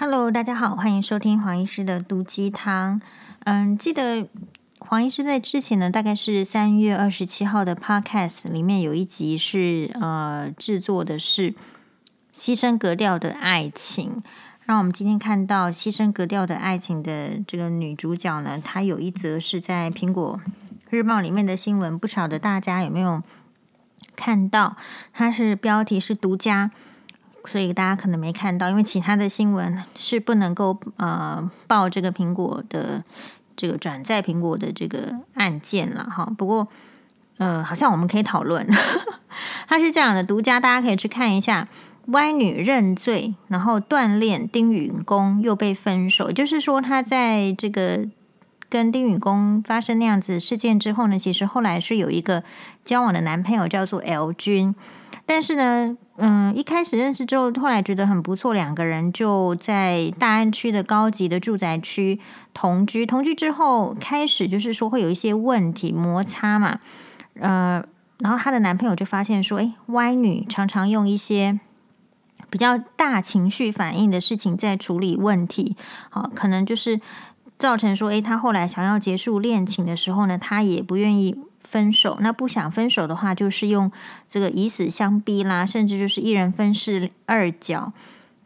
Hello，大家好，欢迎收听黄医师的毒鸡汤。嗯，记得黄医师在之前呢，大概是三月二十七号的 Podcast 里面有一集是呃制作的是牺牲格调的爱情。那我们今天看到牺牲格调的爱情的这个女主角呢，她有一则是在苹果日报里面的新闻，不晓得大家有没有看到？它是标题是独家。所以大家可能没看到，因为其他的新闻是不能够呃报这个苹果的这个转载苹果的这个案件了哈。不过呃，好像我们可以讨论，他是这样的，独家大家可以去看一下。歪女认罪，然后锻炼丁允恭又被分手，就是说他在这个跟丁允恭发生那样子事件之后呢，其实后来是有一个交往的男朋友叫做 L 君，但是呢。嗯，一开始认识之后，后来觉得很不错，两个人就在大安区的高级的住宅区同居。同居之后，开始就是说会有一些问题摩擦嘛。呃，然后她的男朋友就发现说，诶，歪女常常用一些比较大情绪反应的事情在处理问题，好，可能就是造成说，诶，他后来想要结束恋情的时候呢，他也不愿意。分手，那不想分手的话，就是用这个以死相逼啦，甚至就是一人分饰二角，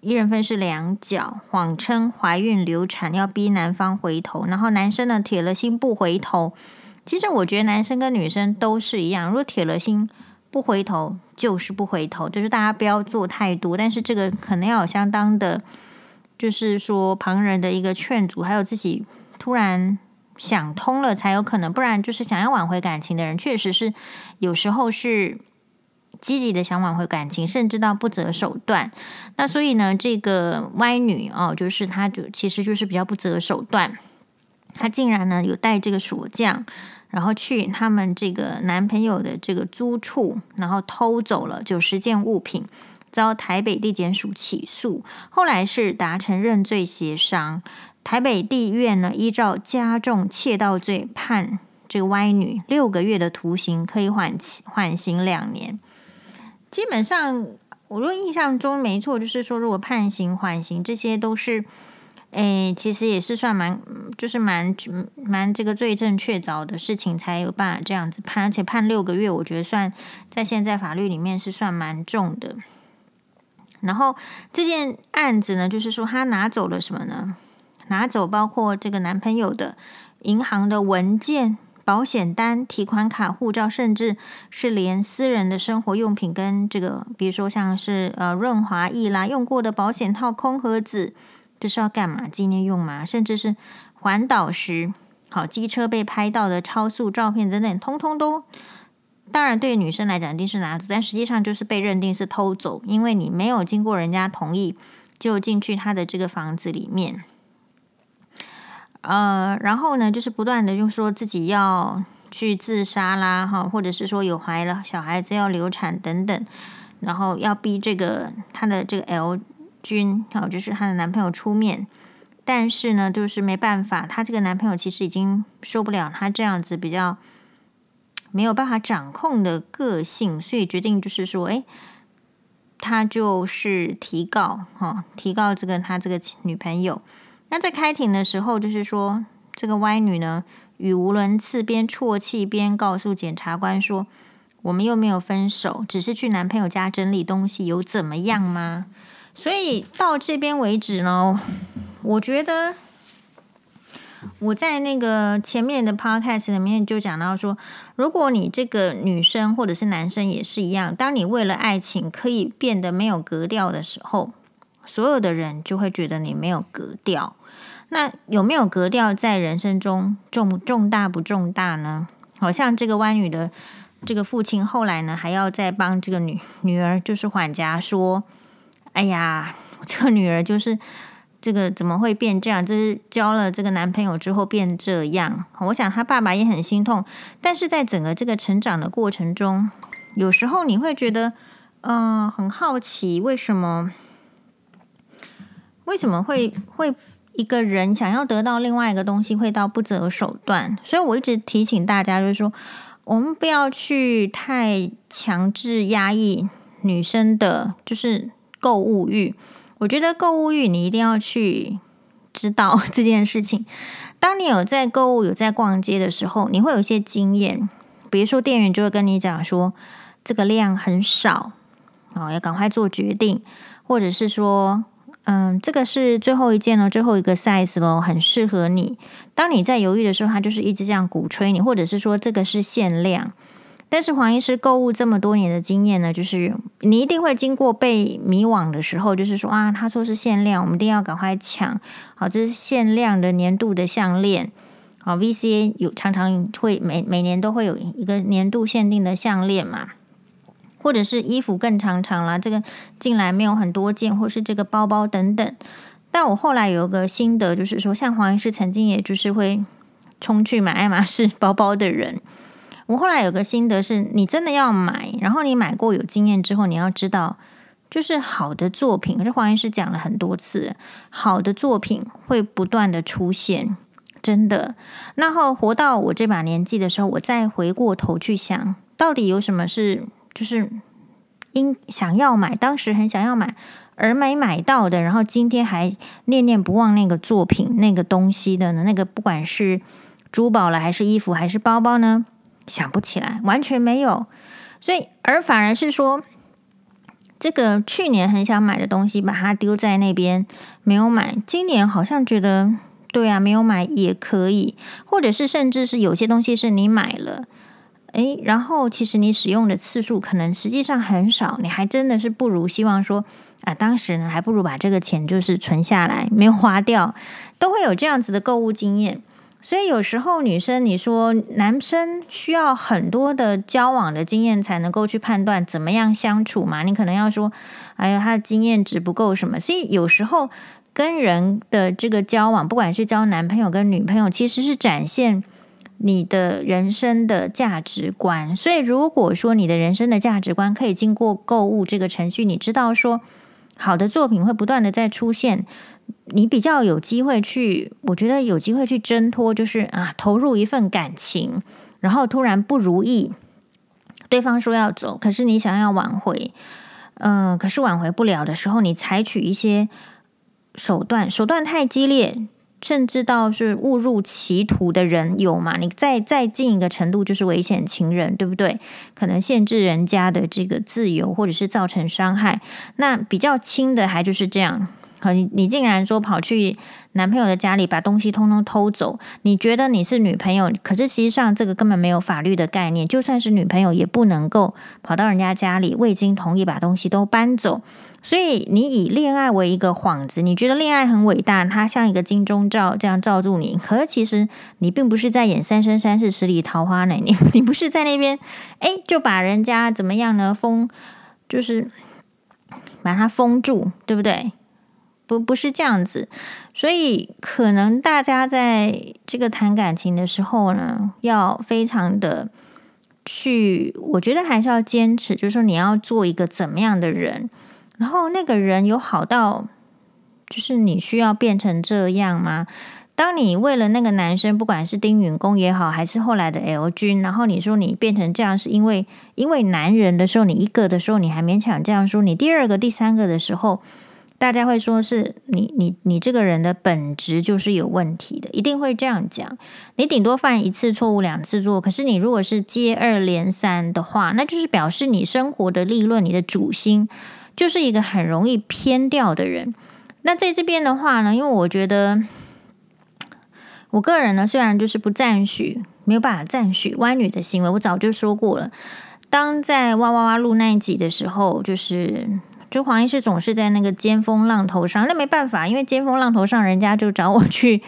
一人分饰两角，谎称怀孕流产，要逼男方回头，然后男生呢铁了心不回头。其实我觉得男生跟女生都是一样，如果铁了心不回头，就是不回头，就是大家不要做太多，但是这个可能要有相当的，就是说旁人的一个劝阻，还有自己突然。想通了才有可能，不然就是想要挽回感情的人，确实是有时候是积极的想挽回感情，甚至到不择手段。那所以呢，这个歪女哦，就是她就其实就是比较不择手段，她竟然呢有带这个锁匠，然后去他们这个男朋友的这个租处，然后偷走了九十件物品，遭台北地检署起诉，后来是达成认罪协商。台北地院呢，依照加重窃盗罪判这个歪女六个月的徒刑，可以缓期缓刑两年。基本上，我如果印象中没错，就是说，如果判刑缓刑，这些都是，诶，其实也是算蛮，就是蛮蛮这个罪证确凿的事情，才有办法这样子判，而且判六个月，我觉得算在现在法律里面是算蛮重的。然后这件案子呢，就是说他拿走了什么呢？拿走包括这个男朋友的银行的文件、保险单、提款卡、护照，甚至是连私人的生活用品跟这个，比如说像是呃润滑液啦、用过的保险套、空盒子，这是要干嘛？纪念用吗？甚至是环岛时好机车被拍到的超速照片等等，通通都。当然，对女生来讲一定是拿走，但实际上就是被认定是偷走，因为你没有经过人家同意就进去他的这个房子里面。呃，然后呢，就是不断的就说自己要去自杀啦，哈，或者是说有怀了小孩子要流产等等，然后要逼这个她的这个 L 君，哈，就是她的男朋友出面，但是呢，就是没办法，她这个男朋友其实已经受不了她这样子比较没有办法掌控的个性，所以决定就是说，哎，他就是提告，哈，提告这个他这个女朋友。那在开庭的时候，就是说这个歪女呢，语无伦次，边啜泣边告诉检察官说：“我们又没有分手，只是去男朋友家整理东西，有怎么样吗？”所以到这边为止呢，我觉得我在那个前面的 podcast 里面就讲到说，如果你这个女生或者是男生也是一样，当你为了爱情可以变得没有格调的时候，所有的人就会觉得你没有格调。那有没有格调在人生中重重大不重大呢？好像这个歪女的这个父亲后来呢，还要再帮这个女女儿就是缓颊说：“哎呀，这个女儿就是这个怎么会变这样？就是交了这个男朋友之后变这样。”我想他爸爸也很心痛，但是在整个这个成长的过程中，有时候你会觉得，嗯、呃，很好奇为什么为什么会会。一个人想要得到另外一个东西，会到不择手段。所以我一直提醒大家，就是说，我们不要去太强制压抑女生的，就是购物欲。我觉得购物欲你一定要去知道这件事情。当你有在购物、有在逛街的时候，你会有一些经验。比如说，店员就会跟你讲说，这个量很少，哦，要赶快做决定，或者是说，嗯，这个是最后一件了，最后一个 size 咯，很适合你。当你在犹豫的时候，他就是一直这样鼓吹你，或者是说这个是限量。但是黄医师购物这么多年的经验呢，就是你一定会经过被迷惘的时候，就是说啊，他说是限量，我们一定要赶快抢。好，这是限量的年度的项链。好，VCA 有常常会每每年都会有一个年度限定的项链嘛，或者是衣服更常常啦，这个进来没有很多件，或是这个包包等等。但我后来有个心得，就是说，像黄医师曾经也就是会冲去买爱马仕包包的人。我后来有个心得是，你真的要买，然后你买过有经验之后，你要知道，就是好的作品。可是黄医师讲了很多次，好的作品会不断的出现，真的。然后活到我这把年纪的时候，我再回过头去想，到底有什么是就是应想要买，当时很想要买而没买到的，然后今天还念念不忘那个作品、那个东西的呢？那个不管是珠宝了，还是衣服，还是包包呢？想不起来，完全没有，所以而反而是说，这个去年很想买的东西，把它丢在那边没有买。今年好像觉得，对啊，没有买也可以，或者是甚至是有些东西是你买了，诶，然后其实你使用的次数可能实际上很少，你还真的是不如希望说啊，当时呢还不如把这个钱就是存下来，没有花掉，都会有这样子的购物经验。所以有时候女生，你说男生需要很多的交往的经验才能够去判断怎么样相处嘛？你可能要说，哎呀，他的经验值不够什么？所以有时候跟人的这个交往，不管是交男朋友跟女朋友，其实是展现你的人生的价值观。所以如果说你的人生的价值观可以经过购物这个程序，你知道说好的作品会不断的在出现。你比较有机会去，我觉得有机会去挣脱，就是啊，投入一份感情，然后突然不如意，对方说要走，可是你想要挽回，嗯、可是挽回不了的时候，你采取一些手段，手段太激烈，甚至到是误入歧途的人有嘛？你再再进一个程度，就是危险情人，对不对？可能限制人家的这个自由，或者是造成伤害。那比较轻的，还就是这样。可，你你竟然说跑去男朋友的家里把东西通通偷走，你觉得你是女朋友，可是实际上这个根本没有法律的概念，就算是女朋友也不能够跑到人家家里未经同意把东西都搬走。所以你以恋爱为一个幌子，你觉得恋爱很伟大，它像一个金钟罩这样罩住你，可是其实你并不是在演《三生三世十里桃花》呢，你你不是在那边，哎，就把人家怎么样呢？封就是把它封住，对不对？不不是这样子，所以可能大家在这个谈感情的时候呢，要非常的去，我觉得还是要坚持，就是说你要做一个怎么样的人，然后那个人有好到，就是你需要变成这样吗？当你为了那个男生，不管是丁允恭也好，还是后来的 L 君，然后你说你变成这样是因为因为男人的时候，你一个的时候你还勉强这样说，你第二个、第三个的时候。大家会说是你你你这个人的本质就是有问题的，一定会这样讲。你顶多犯一次错误，两次错，可是你如果是接二连三的话，那就是表示你生活的立论，你的主心就是一个很容易偏掉的人。那在这边的话呢，因为我觉得我个人呢，虽然就是不赞许，没有办法赞许歪女的行为，我早就说过了。当在哇哇哇录那一集的时候，就是。就黄医师总是在那个尖峰浪头上，那没办法，因为尖峰浪头上，人家就找我去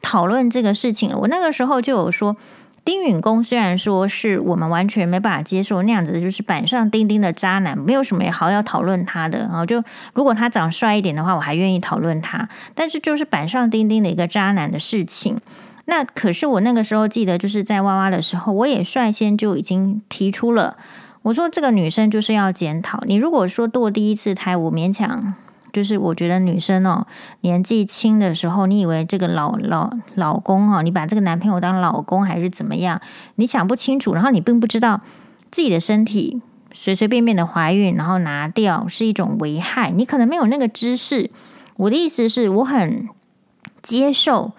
讨论这个事情了。我那个时候就有说，丁允恭虽然说是我们完全没办法接受那样子，就是板上钉钉的渣男，没有什么好要讨论他的啊。就如果他长帅一点的话，我还愿意讨论他，但是就是板上钉钉的一个渣男的事情。那可是我那个时候记得，就是在哇哇的时候，我也率先就已经提出了。我说这个女生就是要检讨。你如果说堕第一次胎，我勉强就是我觉得女生哦，年纪轻的时候，你以为这个老老老公哦，你把这个男朋友当老公还是怎么样？你想不清楚，然后你并不知道自己的身体随随便便的怀孕，然后拿掉是一种危害。你可能没有那个知识。我的意思是我很接受，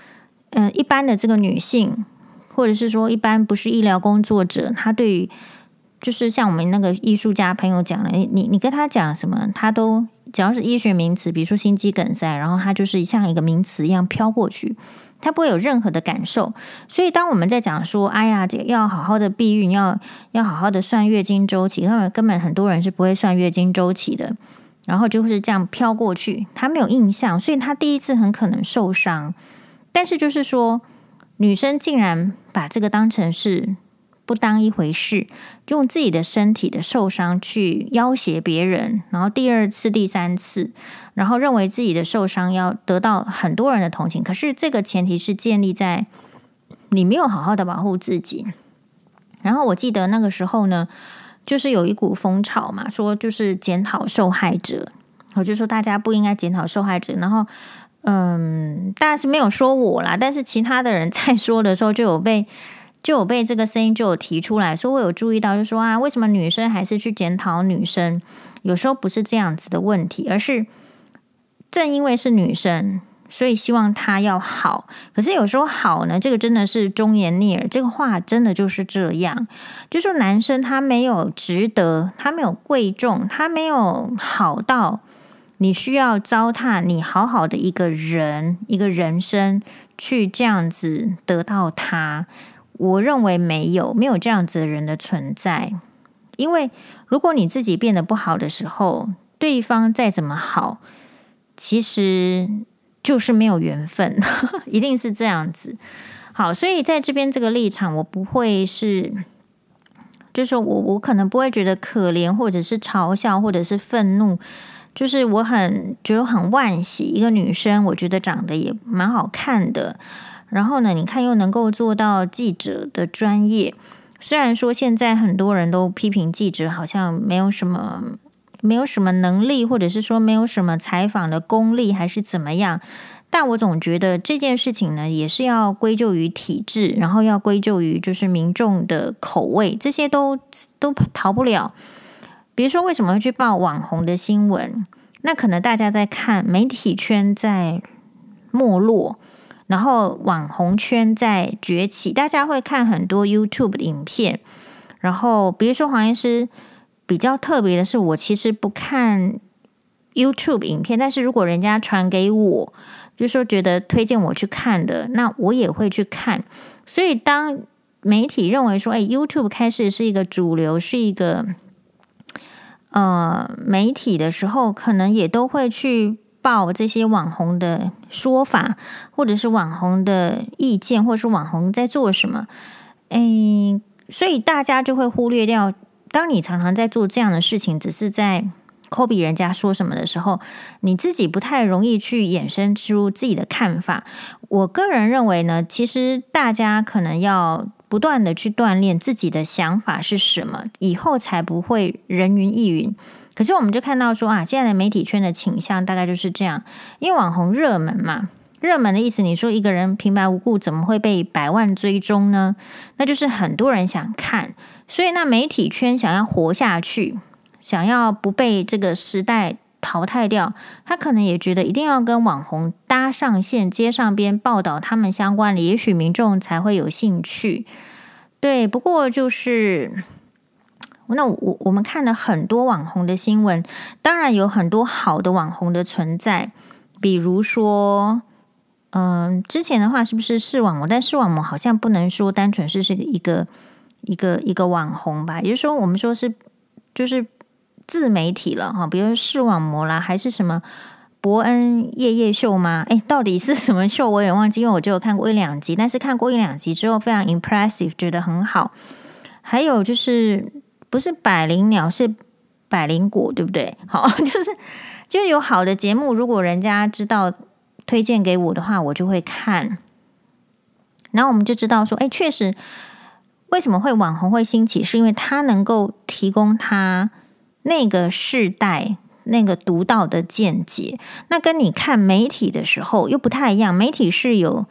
嗯、一般的这个女性，或者是说一般不是医疗工作者，她对于就是像我们那个艺术家朋友讲的，你你你跟他讲什么，他都只要是医学名词，比如说心肌梗塞，然后他就是像一个名词一样飘过去。他不会有任何的感受，所以当我们在讲说，哎呀，这要好好的避孕，要要好好的算月经周期，因为根本很多人是不会算月经周期的，然后就会是这样飘过去，他没有印象，所以他第一次很可能受伤。但是就是说，女生竟然把这个当成是。不当一回事，用自己的身体的受伤去要挟别人，然后第二次、第三次，然后认为自己的受伤要得到很多人的同情。可是这个前提是建立在你没有好好的保护自己。然后我记得那个时候呢，就是有一股风潮嘛，说就是检讨受害者，我就说大家不应该检讨受害者。然后，嗯，当然是没有说我啦，但是其他的人在说的时候就有被。就有被这个声音就有提出来说，我有注意到，就说啊，为什么女生还是去检讨女生？有时候不是这样子的问题，而是正因为是女生，所以希望她要好。可是有时候好呢，这个真的是忠言逆耳，这个话真的就是这样。就说男生他没有值得，他没有贵重，他没有好到你需要糟蹋你好好的一个人一个人生去这样子得到他。我认为没有，没有这样子的人的存在。因为如果你自己变得不好的时候，对方再怎么好，其实就是没有缘分，一定是这样子。好，所以在这边这个立场，我不会是，就是我我可能不会觉得可怜，或者是嘲笑，或者是愤怒，就是我很觉得很惋惜，一个女生，我觉得长得也蛮好看的。然后呢，你看又能够做到记者的专业，虽然说现在很多人都批评记者好像没有什么没有什么能力，或者是说没有什么采访的功力，还是怎么样，但我总觉得这件事情呢，也是要归咎于体制，然后要归咎于就是民众的口味，这些都都逃不了。比如说，为什么会去报网红的新闻？那可能大家在看媒体圈在没落。然后网红圈在崛起，大家会看很多 YouTube 的影片。然后比如说黄医师比较特别的是，我其实不看 YouTube 影片，但是如果人家传给我，就说觉得推荐我去看的，那我也会去看。所以当媒体认为说，哎，YouTube 开始是一个主流，是一个呃媒体的时候，可能也都会去。报这些网红的说法，或者是网红的意见，或者是网红在做什么，诶，所以大家就会忽略掉。当你常常在做这样的事情，只是在 copy 人家说什么的时候，你自己不太容易去衍生出自己的看法。我个人认为呢，其实大家可能要不断的去锻炼自己的想法是什么，以后才不会人云亦云。可是我们就看到说啊，现在的媒体圈的倾向大概就是这样，因为网红热门嘛，热门的意思，你说一个人平白无故怎么会被百万追踪呢？那就是很多人想看，所以那媒体圈想要活下去，想要不被这个时代淘汰掉，他可能也觉得一定要跟网红搭上线，接上边报道他们相关的，也许民众才会有兴趣。对，不过就是。那我我们看了很多网红的新闻，当然有很多好的网红的存在，比如说，嗯，之前的话是不是视网膜？但视网膜好像不能说单纯是是一个一个一个网红吧？也就是说，我们说是就是自媒体了哈，比如说视网膜啦，还是什么伯恩夜夜秀吗？诶，到底是什么秀？我也忘记，因为我就有看过一两集，但是看过一两集之后非常 impressive，觉得很好。还有就是。不是百灵鸟，是百灵果，对不对？好，就是就是有好的节目，如果人家知道推荐给我的话，我就会看。然后我们就知道说，哎，确实，为什么会网红会兴起，是因为他能够提供他那个世代那个独到的见解。那跟你看媒体的时候又不太一样，媒体是有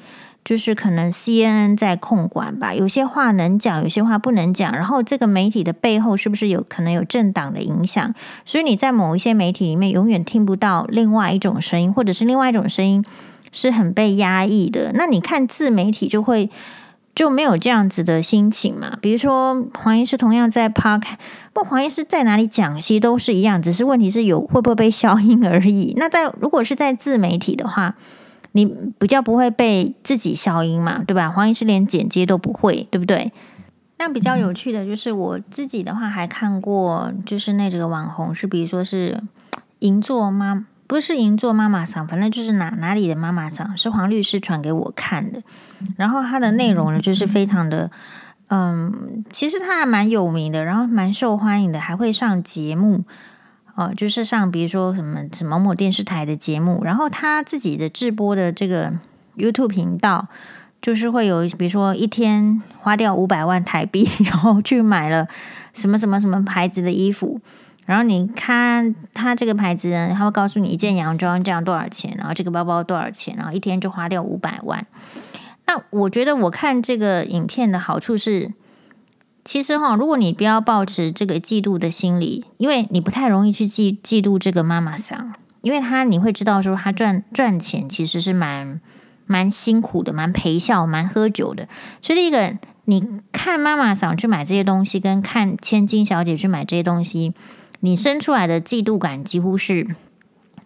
就是可能 CNN 在控管吧，有些话能讲，有些话不能讲。然后这个媒体的背后是不是有可能有政党的影响？所以你在某一些媒体里面永远听不到另外一种声音，或者是另外一种声音是很被压抑的。那你看自媒体就会就没有这样子的心情嘛？比如说黄医师同样在 Park，不，黄医师在哪里讲，其实都是一样，只是问题是有会不会被消音而已。那在如果是在自媒体的话，你比较不会被自己消音嘛，对吧？黄医师连剪接都不会，对不对？那比较有趣的就是我自己的话，还看过，就是那几个网红是，比如说是银座妈，不是银座妈妈桑，反正就是哪哪里的妈妈桑，是黄律师传给我看的。然后他的内容呢，就是非常的，嗯，其实他还蛮有名的，然后蛮受欢迎的，还会上节目。哦，就是上比如说什么什么某某电视台的节目，然后他自己的直播的这个 YouTube 频道，就是会有比如说一天花掉五百万台币，然后去买了什么什么什么牌子的衣服，然后你看他这个牌子呢，他会告诉你一件洋装这样多少钱，然后这个包包多少钱，然后一天就花掉五百万。那我觉得我看这个影片的好处是。其实哈，如果你不要抱持这个嫉妒的心理，因为你不太容易去嫉嫉妒这个妈妈桑，因为他你会知道说他赚赚钱其实是蛮蛮辛苦的，蛮陪笑，蛮喝酒的。所以第一个，你看妈妈桑去买这些东西，跟看千金小姐去买这些东西，你生出来的嫉妒感几乎是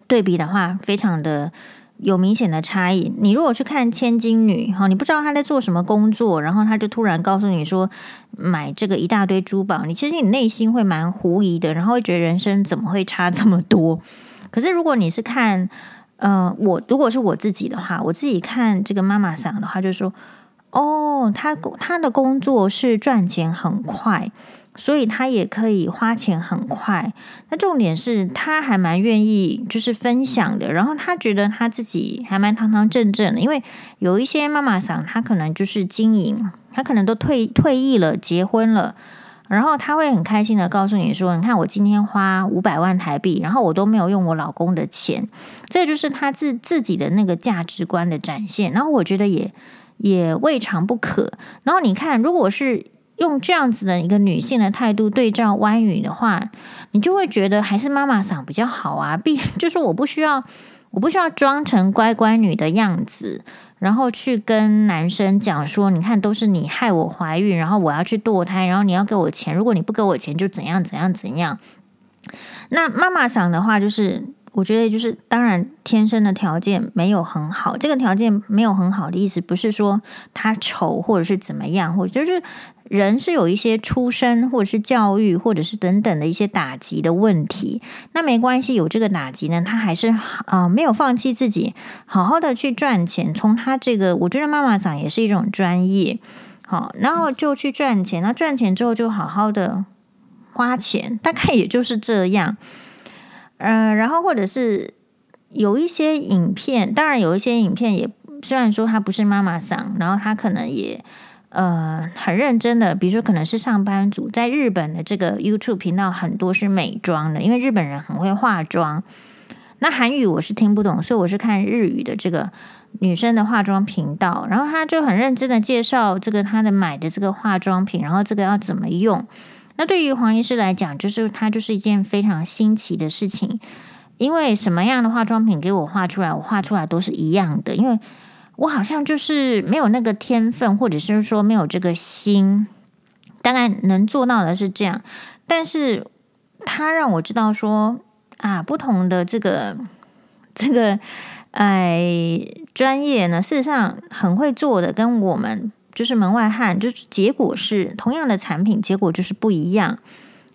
对比的话，非常的。有明显的差异。你如果去看千金女哈，你不知道她在做什么工作，然后她就突然告诉你说买这个一大堆珠宝，你其实你内心会蛮狐疑的，然后会觉得人生怎么会差这么多？可是如果你是看，呃，我如果是我自己的话，我自己看这个妈妈桑的话，就说哦，她她的工作是赚钱很快。所以他也可以花钱很快，那重点是他还蛮愿意就是分享的，然后他觉得他自己还蛮堂堂正正的，因为有一些妈妈桑，他可能就是经营，他可能都退退役了，结婚了，然后他会很开心的告诉你说：“你看我今天花五百万台币，然后我都没有用我老公的钱，这就是他自自己的那个价值观的展现。”然后我觉得也也未尝不可。然后你看，如果是。用这样子的一个女性的态度对照湾语的话，你就会觉得还是妈妈嗓比较好啊。必 就是我不需要，我不需要装成乖乖女的样子，然后去跟男生讲说，你看都是你害我怀孕，然后我要去堕胎，然后你要给我钱，如果你不给我钱就怎样怎样怎样。那妈妈嗓的话就是。我觉得就是，当然天生的条件没有很好。这个条件没有很好的意思，不是说他丑或者是怎么样，或者就是人是有一些出身或者是教育或者是等等的一些打击的问题。那没关系，有这个打击呢，他还是啊、呃、没有放弃自己，好好的去赚钱。从他这个，我觉得妈妈长也是一种专业，好，然后就去赚钱。那赚钱之后就好好的花钱，大概也就是这样。嗯、然后或者是有一些影片，当然有一些影片也虽然说他不是妈妈桑，然后他可能也呃很认真的，比如说可能是上班族，在日本的这个 YouTube 频道很多是美妆的，因为日本人很会化妆。那韩语我是听不懂，所以我是看日语的这个女生的化妆频道，然后她就很认真的介绍这个她的买的这个化妆品，然后这个要怎么用。那对于黄医师来讲，就是它就是一件非常新奇的事情，因为什么样的化妆品给我画出来，我画出来都是一样的，因为我好像就是没有那个天分，或者是说没有这个心，大概能做到的是这样。但是他让我知道说啊，不同的这个这个哎专业呢，事实上很会做的，跟我们。就是门外汉，就是结果是同样的产品，结果就是不一样，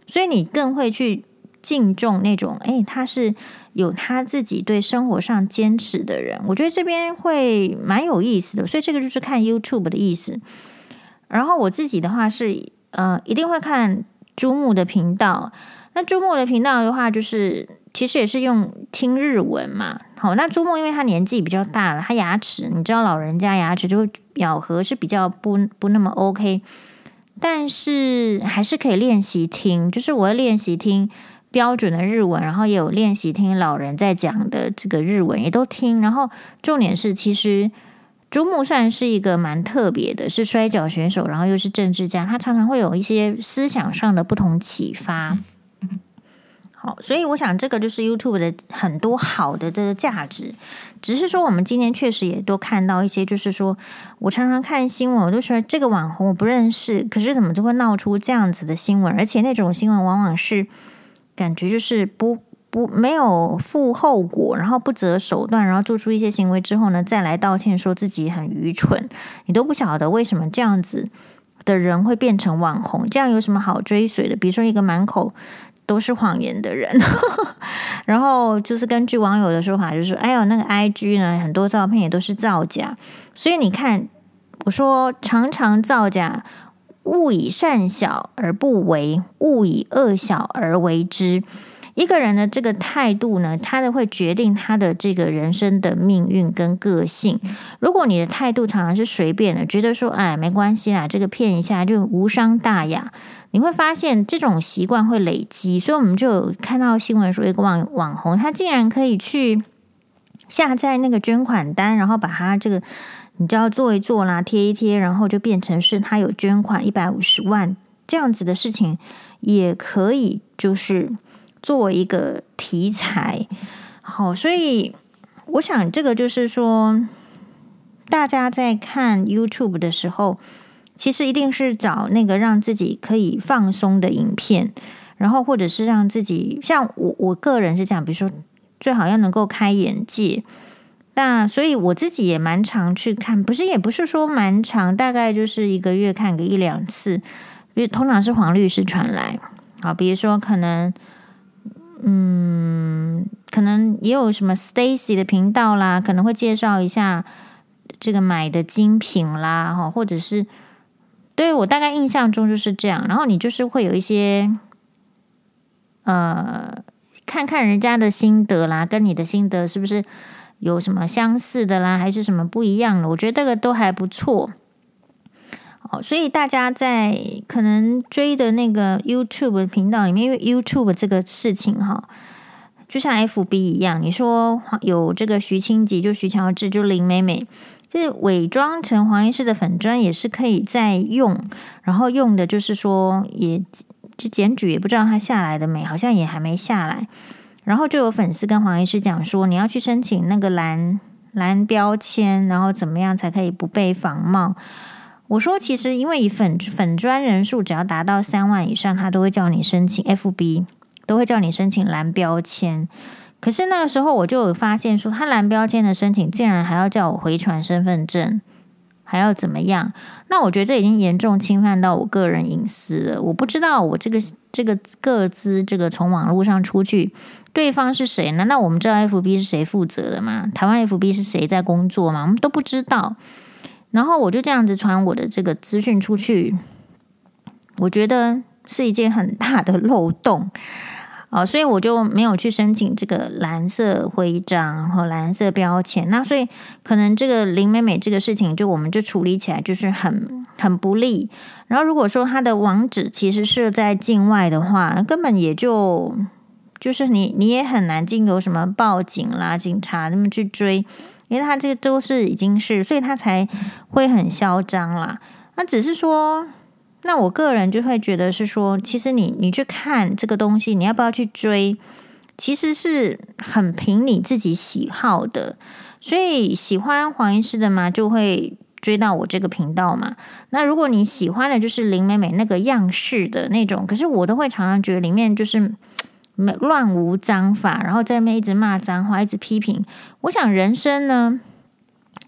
所以你更会去敬重那种，诶，他是有他自己对生活上坚持的人。我觉得这边会蛮有意思的，所以这个就是看 YouTube 的意思。然后我自己的话是，呃，一定会看猪木的频道。那猪木的频道的话，就是其实也是用听日文嘛。好，那朱木因为他年纪比较大了，他牙齿，你知道老人家牙齿就咬合是比较不不那么 OK，但是还是可以练习听，就是我会练习听标准的日文，然后也有练习听老人在讲的这个日文，也都听。然后重点是，其实朱木算是一个蛮特别的，是摔角选手，然后又是政治家，他常常会有一些思想上的不同启发。好，所以我想这个就是 YouTube 的很多好的这个价值。只是说，我们今天确实也都看到一些，就是说我常常看新闻，我都说这个网红我不认识，可是怎么就会闹出这样子的新闻？而且那种新闻往往是感觉就是不不没有负后果，然后不择手段，然后做出一些行为之后呢，再来道歉说自己很愚蠢，你都不晓得为什么这样子的人会变成网红，这样有什么好追随的？比如说一个满口。都是谎言的人，然后就是根据网友的说法，就是，哎呦，那个 IG 呢，很多照片也都是造假，所以你看，我说常常造假，勿以善小而不为，勿以恶小而为之。一个人的这个态度呢，他的会决定他的这个人生的命运跟个性。如果你的态度常常是随便的，觉得说，哎，没关系啦，这个骗一下就无伤大雅。你会发现这种习惯会累积，所以我们就有看到新闻说，一个网网红他竟然可以去下载那个捐款单，然后把他这个你知道做一做啦，贴一贴，然后就变成是他有捐款一百五十万这样子的事情，也可以就是作为一个题材。好，所以我想这个就是说，大家在看 YouTube 的时候。其实一定是找那个让自己可以放松的影片，然后或者是让自己像我我个人是这样，比如说最好要能够开眼界。那所以我自己也蛮常去看，不是也不是说蛮常，大概就是一个月看个一两次。因为通常是黄律师传来，好，比如说可能嗯，可能也有什么 Stacy 的频道啦，可能会介绍一下这个买的精品啦，哈，或者是。对，我大概印象中就是这样，然后你就是会有一些，呃，看看人家的心得啦，跟你的心得是不是有什么相似的啦，还是什么不一样的？我觉得这个都还不错。哦，所以大家在可能追的那个 YouTube 频道里面，因为 YouTube 这个事情哈，就像 FB 一样，你说有这个徐清吉，就徐乔治，就林美美。就是伪装成黄医师的粉专也是可以再用，然后用的就是说也就检举也不知道他下来的没，好像也还没下来。然后就有粉丝跟黄医师讲说，你要去申请那个蓝蓝标签，然后怎么样才可以不被仿冒？我说其实因为以粉粉专人数只要达到三万以上，他都会叫你申请 FB，都会叫你申请蓝标签。可是那个时候我就有发现说，他蓝标签的申请竟然还要叫我回传身份证，还要怎么样？那我觉得这已经严重侵犯到我个人隐私了。我不知道我这个这个个资这个从网络上出去，对方是谁？难道我们知道 FB 是谁负责的吗？台湾 FB 是谁在工作吗？我们都不知道。然后我就这样子传我的这个资讯出去，我觉得是一件很大的漏洞。哦，所以我就没有去申请这个蓝色徽章和蓝色标签。那所以可能这个林美美这个事情，就我们就处理起来就是很很不利。然后如果说她的网址其实设在境外的话，根本也就就是你你也很难进，有什么报警啦、警察那么去追，因为他这个都是已经是，所以他才会很嚣张啦。那只是说。那我个人就会觉得是说，其实你你去看这个东西，你要不要去追，其实是很凭你自己喜好的。所以喜欢黄医师的嘛，就会追到我这个频道嘛。那如果你喜欢的就是林美美那个样式的那种，可是我都会常常觉得里面就是乱无章法，然后在那边一直骂脏话，一直批评。我想人生呢，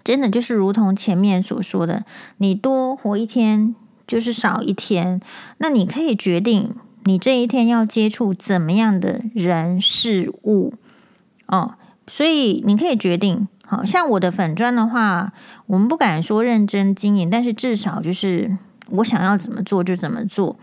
真的就是如同前面所说的，你多活一天。就是少一天，那你可以决定你这一天要接触怎么样的人事物哦，所以你可以决定。好像我的粉砖的话，我们不敢说认真经营，但是至少就是我想要怎么做就怎么做，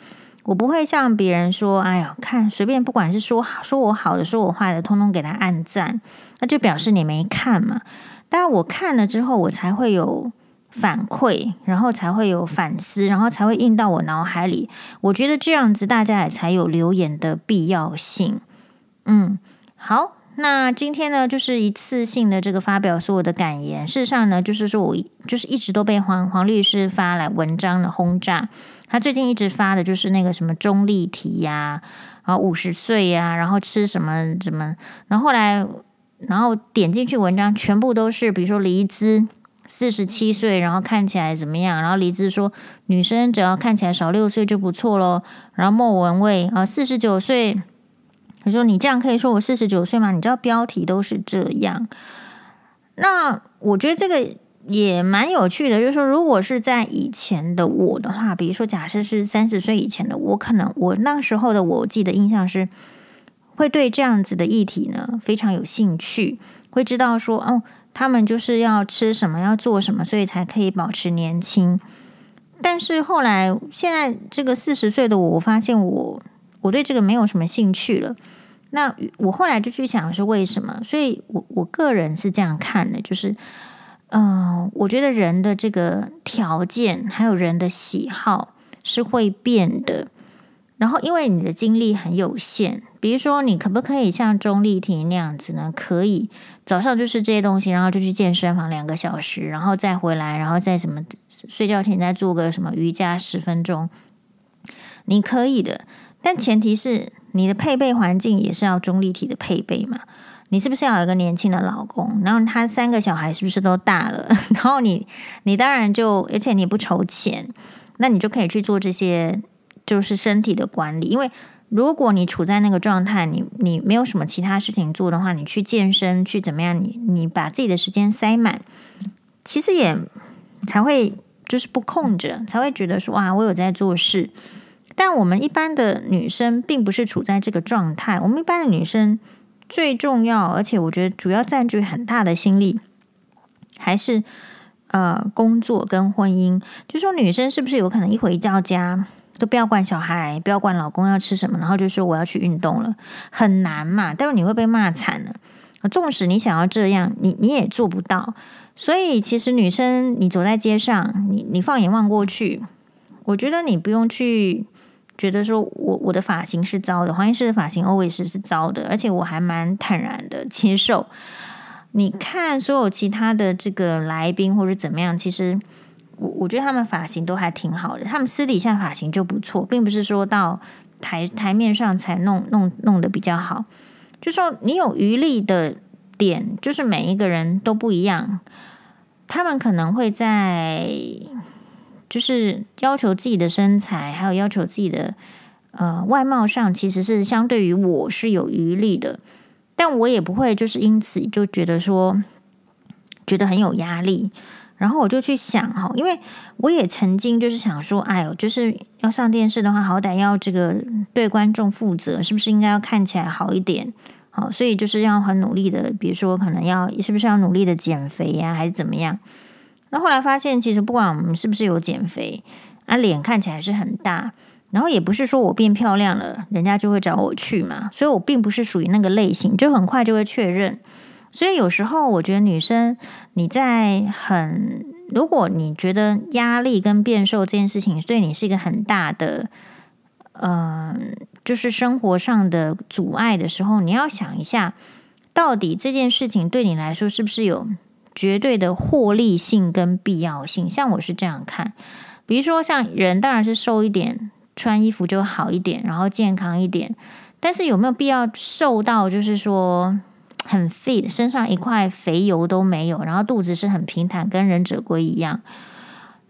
我不会像别人说，哎呀，看随便，不管是说好说我好的，说我坏的，通通给他按赞，那就表示你没看嘛。但我看了之后，我才会有。反馈，然后才会有反思，然后才会印到我脑海里。我觉得这样子大家也才有留言的必要性。嗯，好，那今天呢，就是一次性的这个发表所有的感言。事实上呢，就是说我就是一直都被黄黄律师发来文章的轰炸。他最近一直发的就是那个什么中立体呀，然后五十岁呀，然后吃什么什么，然后后来然后点进去文章，全部都是比如说黎姿四十七岁，然后看起来怎么样？然后黎姿说女生只要看起来少六岁就不错咯。然后莫文蔚啊，四十九岁。他说：“你这样可以说我四十九岁吗？你知道标题都是这样。那我觉得这个也蛮有趣的，就是说，如果是在以前的我的话，比如说假设是三十岁以前的我，可能我那时候的我，记得印象是会对这样子的议题呢非常有兴趣，会知道说哦，他们就是要吃什么，要做什么，所以才可以保持年轻。但是后来现在这个四十岁的我，我发现我。”我对这个没有什么兴趣了。那我后来就去想是为什么？所以我我个人是这样看的，就是，嗯、我觉得人的这个条件还有人的喜好是会变的。然后，因为你的精力很有限，比如说，你可不可以像钟丽缇那样子呢？可以早上就是这些东西，然后就去健身房两个小时，然后再回来，然后再什么睡觉前再做个什么瑜伽十分钟，你可以的。但前提是你的配备环境也是要钟丽缇的配备嘛？你是不是要有一个年轻的老公？然后他三个小孩是不是都大了？然后你你当然就而且你不愁钱，那你就可以去做这些就是身体的管理。因为如果你处在那个状态，你你没有什么其他事情做的话，你去健身去怎么样？你你把自己的时间塞满，其实也才会就是不空着，才会觉得说哇，我有在做事。但我们一般的女生并不是处在这个状态。我们一般的女生最重要，而且我觉得主要占据很大的心力，还是呃工作跟婚姻。就说女生是不是有可能一回到家都不要管小孩，不要管老公要吃什么，然后就说我要去运动了，很难嘛？待会你会被骂惨了。纵使你想要这样，你你也做不到。所以其实女生，你走在街上，你你放眼望过去，我觉得你不用去。觉得说我我的发型是糟的，黄医师的发型 always 是糟的，而且我还蛮坦然的接受。你看所有其他的这个来宾或者怎么样，其实我我觉得他们发型都还挺好的，他们私底下发型就不错，并不是说到台台面上才弄弄弄得比较好。就说你有余力的点，就是每一个人都不一样，他们可能会在。就是要求自己的身材，还有要求自己的呃外貌上，其实是相对于我是有余力的，但我也不会就是因此就觉得说觉得很有压力。然后我就去想哈，因为我也曾经就是想说，哎呦，就是要上电视的话，好歹要这个对观众负责，是不是应该要看起来好一点？好，所以就是要很努力的，比如说可能要是不是要努力的减肥呀，还是怎么样？那后来发现，其实不管我们是不是有减肥，啊，脸看起来是很大，然后也不是说我变漂亮了，人家就会找我去嘛，所以我并不是属于那个类型，就很快就会确认。所以有时候我觉得女生你在很，如果你觉得压力跟变瘦这件事情对你是一个很大的，嗯、就是生活上的阻碍的时候，你要想一下，到底这件事情对你来说是不是有。绝对的获利性跟必要性，像我是这样看，比如说像人当然是瘦一点，穿衣服就好一点，然后健康一点，但是有没有必要瘦到就是说很 fit，身上一块肥油都没有，然后肚子是很平坦，跟忍者龟一样？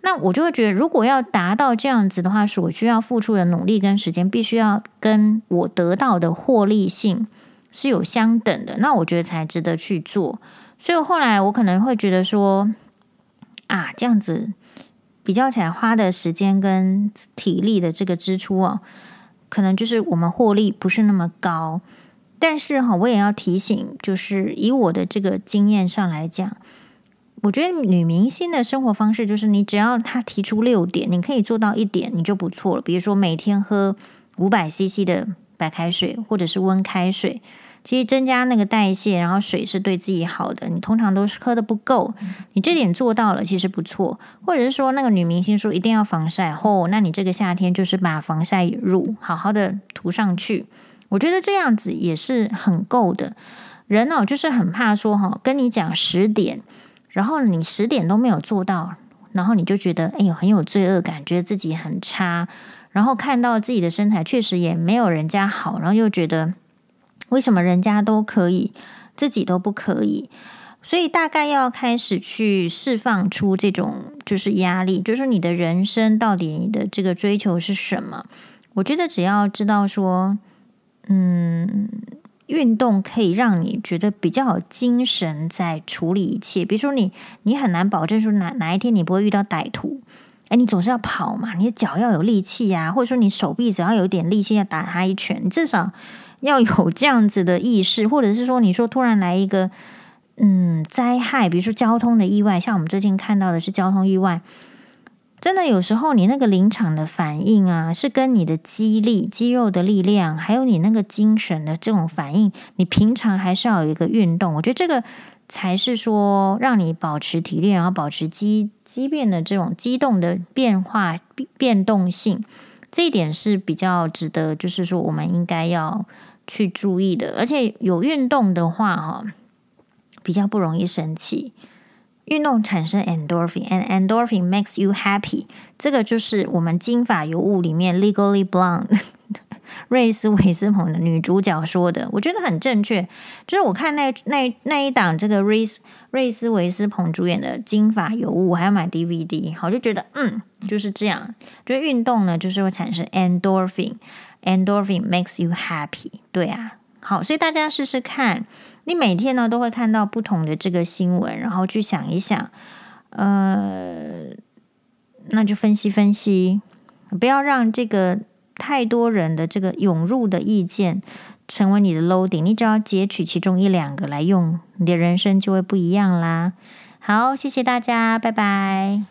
那我就会觉得，如果要达到这样子的话，所需要付出的努力跟时间，必须要跟我得到的获利性是有相等的，那我觉得才值得去做。所以后来我可能会觉得说，啊，这样子比较起来，花的时间跟体力的这个支出哦，可能就是我们获利不是那么高。但是哈，我也要提醒，就是以我的这个经验上来讲，我觉得女明星的生活方式就是，你只要她提出六点，你可以做到一点，你就不错了。比如说每天喝五百 CC 的白开水，或者是温开水。其实增加那个代谢，然后水是对自己好的。你通常都是喝的不够，你这点做到了，其实不错。或者是说，那个女明星说一定要防晒，哦，那你这个夏天就是把防晒乳好好的涂上去。我觉得这样子也是很够的。人哦，就是很怕说哈，跟你讲十点，然后你十点都没有做到，然后你就觉得哎呦很有罪恶感，觉得自己很差，然后看到自己的身材确实也没有人家好，然后又觉得为什么人家都可以，自己都不可以。所以大概要开始去释放出这种就是压力，就是你的人生到底你的这个追求是什么？我觉得只要知道说，嗯，运动可以让你觉得比较有精神，在处理一切。比如说你，你很难保证说哪哪一天你不会遇到歹徒，哎，你总是要跑嘛，你的脚要有力气呀，或者说你手臂只要有点力气要打他一拳，你至少要有这样子的意识，或者是说你说突然来一个。嗯，灾害，比如说交通的意外，像我们最近看到的是交通意外，真的有时候你那个临场的反应啊，是跟你的肌力、肌肉的力量，还有你那个精神的这种反应，你平常还是要有一个运动。我觉得这个才是说让你保持体力，然后保持肌肌变的这种机动的变化变动性，这一点是比较值得，就是说我们应该要去注意的。而且有运动的话，哈。比较不容易生气，运动产生 endorphin，and endorphin makes you happy。这个就是我们《金发尤物》里面 Legally Blonde 瑞斯维斯彭的女主角说的，我觉得很正确。就是我看那那那一档这个瑞斯瑞斯维斯彭主演的《金发尤物》，我还要买 DVD，我就觉得嗯就是这样。就运动呢，就是会产生 endorphin Endorphin makes you happy。对啊，好，所以大家试试看。你每天呢都会看到不同的这个新闻，然后去想一想，呃，那就分析分析，不要让这个太多人的这个涌入的意见成为你的 loading。你只要截取其中一两个来用，你的人生就会不一样啦。好，谢谢大家，拜拜。